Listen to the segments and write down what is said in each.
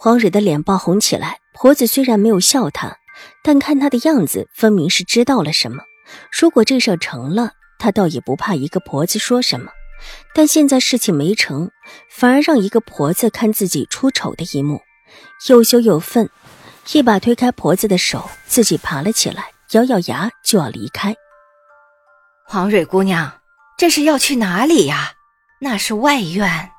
黄蕊的脸爆红起来。婆子虽然没有笑她，但看她的样子，分明是知道了什么。如果这事成了，她倒也不怕一个婆子说什么。但现在事情没成，反而让一个婆子看自己出丑的一幕，又羞又愤，一把推开婆子的手，自己爬了起来，咬咬牙就要离开。黄蕊姑娘，这是要去哪里呀？那是外院。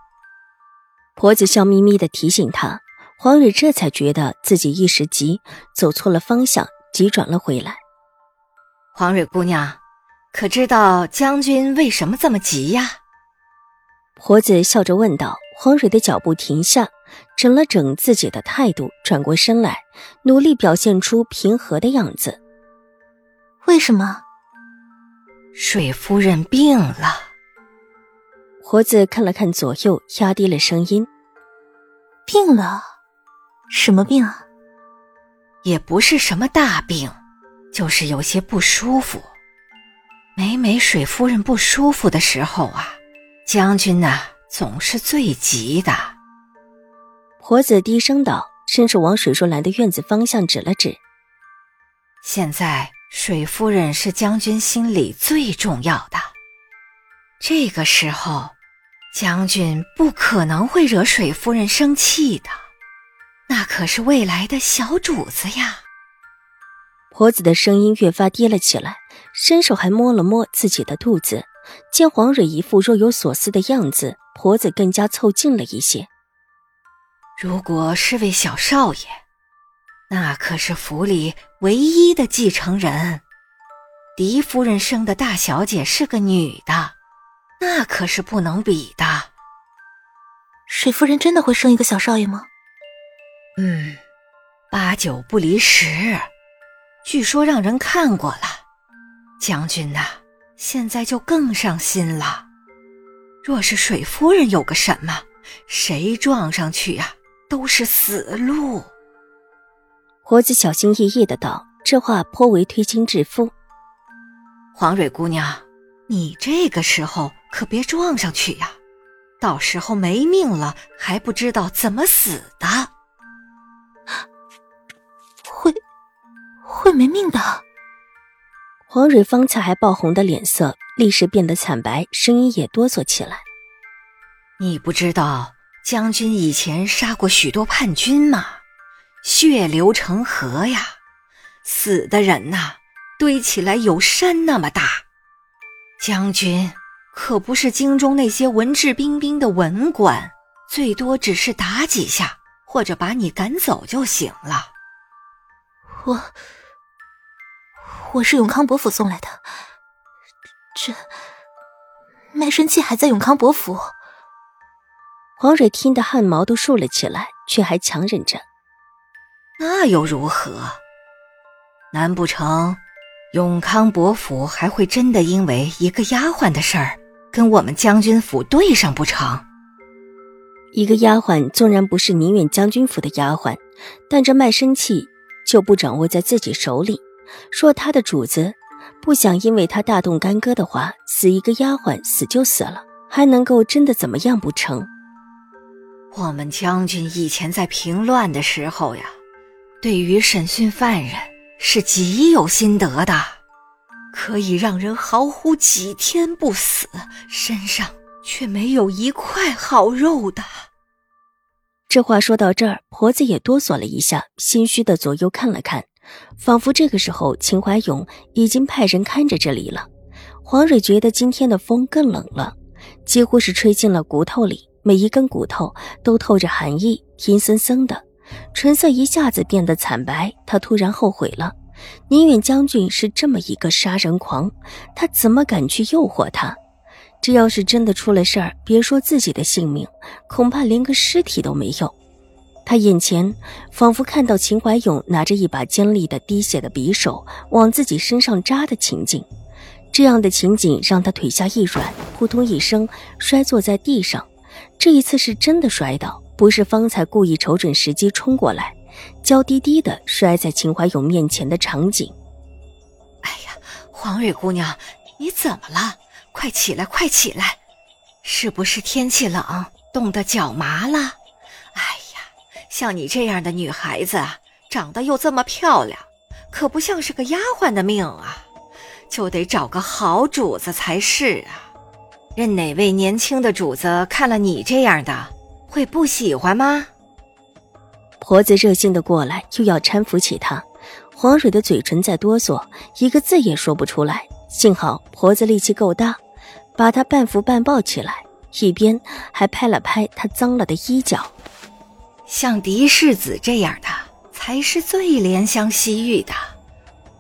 婆子笑眯眯的提醒他。黄蕊这才觉得自己一时急，走错了方向，急转了回来。黄蕊姑娘，可知道将军为什么这么急呀？婆子笑着问道。黄蕊的脚步停下，整了整自己的态度，转过身来，努力表现出平和的样子。为什么？水夫人病了。婆子看了看左右，压低了声音：“病了。”什么病啊？也不是什么大病，就是有些不舒服。每每水夫人不舒服的时候啊，将军呐总是最急的。婆子低声道，伸手往水若兰的院子方向指了指。现在水夫人是将军心里最重要的，这个时候，将军不可能会惹水夫人生气的。那可是未来的小主子呀！婆子的声音越发低了起来，伸手还摸了摸自己的肚子。见黄蕊一副若有所思的样子，婆子更加凑近了一些。如果是位小少爷，那可是府里唯一的继承人。狄夫人生的大小姐是个女的，那可是不能比的。水夫人真的会生一个小少爷吗？嗯，八九不离十。据说让人看过了，将军呐，现在就更上心了。若是水夫人有个什么，谁撞上去呀，都是死路。婆子小心翼翼的道，这话颇为推心置腹。黄蕊姑娘，你这个时候可别撞上去呀，到时候没命了，还不知道怎么死的。没命的。黄蕊方才还爆红的脸色，立时变得惨白，声音也哆嗦起来。你不知道将军以前杀过许多叛军吗？血流成河呀，死的人呐，堆起来有山那么大。将军可不是京中那些文质彬彬的文官，最多只是打几下，或者把你赶走就行了。我。我是永康伯府送来的，这卖身契还在永康伯府。黄蕊听得汗毛都竖了起来，却还强忍着。那又如何？难不成永康伯府还会真的因为一个丫鬟的事儿跟我们将军府对上不成？一个丫鬟纵然不是宁远将军府的丫鬟，但这卖身契就不掌握在自己手里。若他的主子不想因为他大动干戈的话，死一个丫鬟死就死了，还能够真的怎么样不成？我们将军以前在平乱的时候呀，对于审讯犯人是极有心得的，可以让人嚎呼几天不死，身上却没有一块好肉的。这话说到这儿，婆子也哆嗦了一下，心虚的左右看了看。仿佛这个时候，秦怀勇已经派人看着这里了。黄蕊觉得今天的风更冷了，几乎是吹进了骨头里，每一根骨头都透着寒意，阴森森的，唇色一下子变得惨白。他突然后悔了，宁远将军是这么一个杀人狂，他怎么敢去诱惑他？这要是真的出了事儿，别说自己的性命，恐怕连个尸体都没有。他眼前仿佛看到秦怀勇拿着一把尖利的滴血的匕首往自己身上扎的情景，这样的情景让他腿下一软，扑通一声摔坐在地上。这一次是真的摔倒，不是方才故意瞅准时机冲过来，娇滴滴的摔在秦怀勇面前的场景。哎呀，黄蕊姑娘，你怎么了？快起来，快起来！是不是天气冷，冻得脚麻了？像你这样的女孩子，长得又这么漂亮，可不像是个丫鬟的命啊，就得找个好主子才是啊。任哪位年轻的主子看了你这样的，会不喜欢吗？婆子热心的过来，又要搀扶起她。黄蕊的嘴唇在哆嗦，一个字也说不出来。幸好婆子力气够大，把她半扶半抱起来，一边还拍了拍她脏了的衣角。像嫡世子这样的才是最怜香惜玉的。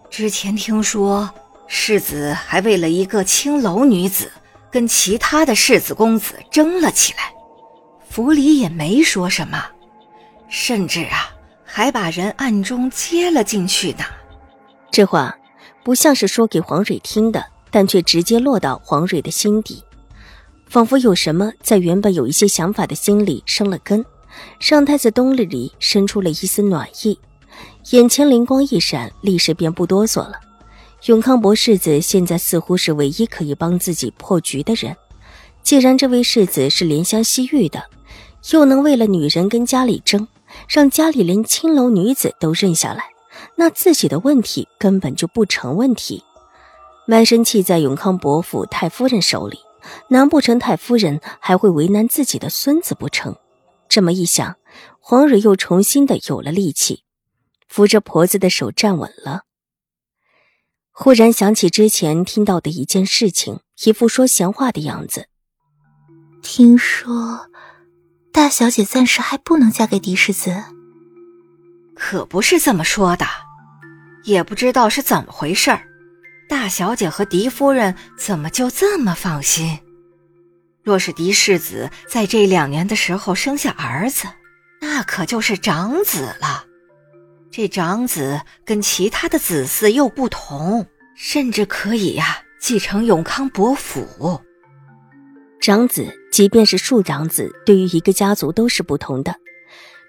之前听说世子还为了一个青楼女子，跟其他的世子公子争了起来，府里也没说什么，甚至啊还把人暗中接了进去呢。这话不像是说给黄蕊听的，但却直接落到黄蕊的心底，仿佛有什么在原本有一些想法的心里生了根。上太子冬日里生出了一丝暖意，眼前灵光一闪，立时便不哆嗦了。永康伯世子现在似乎是唯一可以帮自己破局的人。既然这位世子是怜香惜玉的，又能为了女人跟家里争，让家里连青楼女子都认下来，那自己的问题根本就不成问题。卖身契在永康伯府太夫人手里，难不成太夫人还会为难自己的孙子不成？这么一想，黄蕊又重新的有了力气，扶着婆子的手站稳了。忽然想起之前听到的一件事情，一副说闲话的样子。听说大小姐暂时还不能嫁给狄世子，可不是这么说的，也不知道是怎么回事儿。大小姐和狄夫人怎么就这么放心？若是嫡世子在这两年的时候生下儿子，那可就是长子了。这长子跟其他的子嗣又不同，甚至可以呀继承永康伯府。长子即便是庶长子，对于一个家族都是不同的。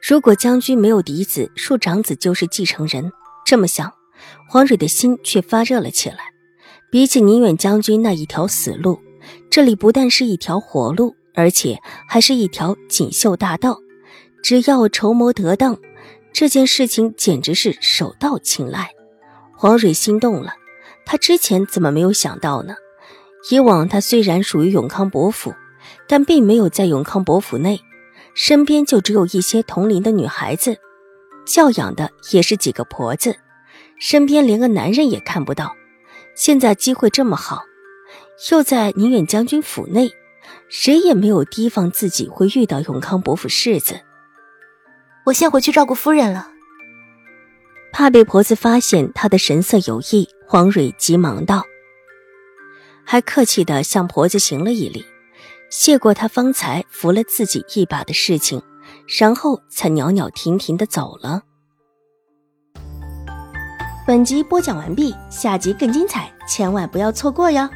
如果将军没有嫡子，庶长子就是继承人。这么想，黄蕊的心却发热了起来。比起宁远将军那一条死路。这里不但是一条活路，而且还是一条锦绣大道。只要筹谋得当，这件事情简直是手到擒来。黄蕊心动了，他之前怎么没有想到呢？以往他虽然属于永康伯府，但并没有在永康伯府内，身边就只有一些同龄的女孩子，教养的也是几个婆子，身边连个男人也看不到。现在机会这么好。又在宁远将军府内，谁也没有提防自己会遇到永康伯府世子。我先回去照顾夫人了。怕被婆子发现她的神色有异，黄蕊急忙道：“还客气的向婆子行了一礼，谢过她方才扶了自己一把的事情，然后才袅袅婷婷的走了。”本集播讲完毕，下集更精彩，千万不要错过哟。